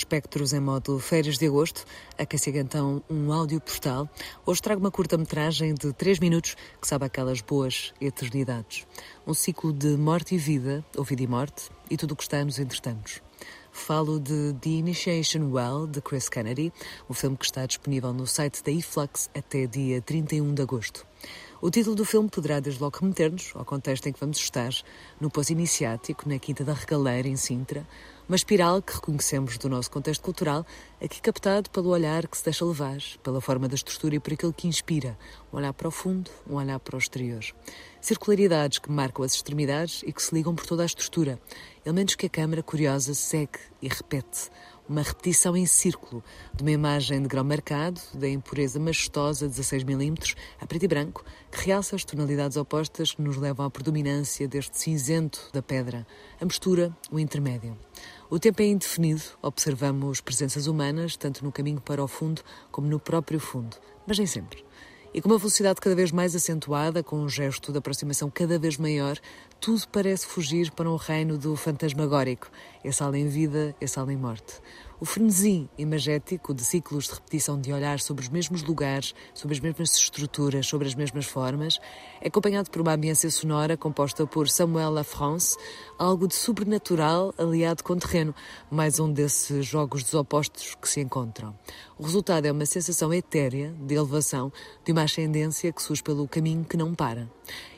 Espectros em modo férias de agosto, a então um áudio postal. Hoje trago uma curta-metragem de 3 minutos que sabe aquelas boas eternidades. Um ciclo de morte e vida, ou vida e morte, e tudo o que está nos entretantos. Falo de The Initiation Well, de Chris Kennedy, um filme que está disponível no site da eFlux até dia 31 de agosto. O título do filme poderá desde logo remeter-nos ao contexto em que vamos estar, no pós-iniciático, na Quinta da Regaleira, em Sintra, uma espiral que reconhecemos do nosso contexto cultural, aqui captado pelo olhar que se deixa levar, pela forma da estrutura e por aquilo que inspira, um olhar profundo, um olhar para o exterior. Circularidades que marcam as extremidades e que se ligam por toda a estrutura, elementos que a câmara curiosa segue e repete, uma repetição em círculo de uma imagem de grão marcado, da impureza majestosa 16mm, a preto e branco, que realça as tonalidades opostas que nos levam à predominância deste cinzento da pedra, a mistura, o intermédio. O tempo é indefinido, observamos presenças humanas, tanto no caminho para o fundo como no próprio fundo, mas nem sempre. E com uma velocidade cada vez mais acentuada, com um gesto de aproximação cada vez maior, tudo parece fugir para um reino do fantasmagórico, esse além-vida, esse além-morte. O frenesi imagético de ciclos de repetição de olhar sobre os mesmos lugares, sobre as mesmas estruturas, sobre as mesmas formas, é acompanhado por uma ambiência sonora composta por Samuel Lafrance, algo de sobrenatural aliado com terreno, mais um desses jogos dos opostos que se encontram. O resultado é uma sensação etérea de elevação, de uma ascendência que surge pelo caminho que não para.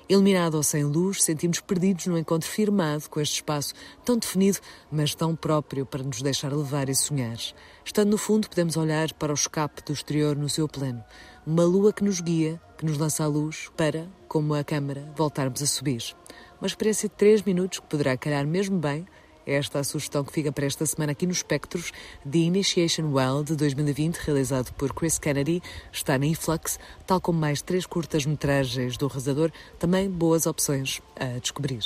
Iluminado ou sem luz, sentimos perdidos num encontro firmado com este espaço tão definido, mas tão próprio para nos deixar levar e sonhar. Estando no fundo, podemos olhar para o escape do exterior no seu pleno. Uma lua que nos guia, que nos lança a luz para, como a câmara, voltarmos a subir. Uma experiência de três minutos que poderá calhar mesmo bem esta é a sugestão que fica para esta semana aqui nos Espectros The Initiation Well de 2020, realizado por Chris Kennedy, está na Influx, tal como mais três curtas-metragens do realizador, também boas opções a descobrir.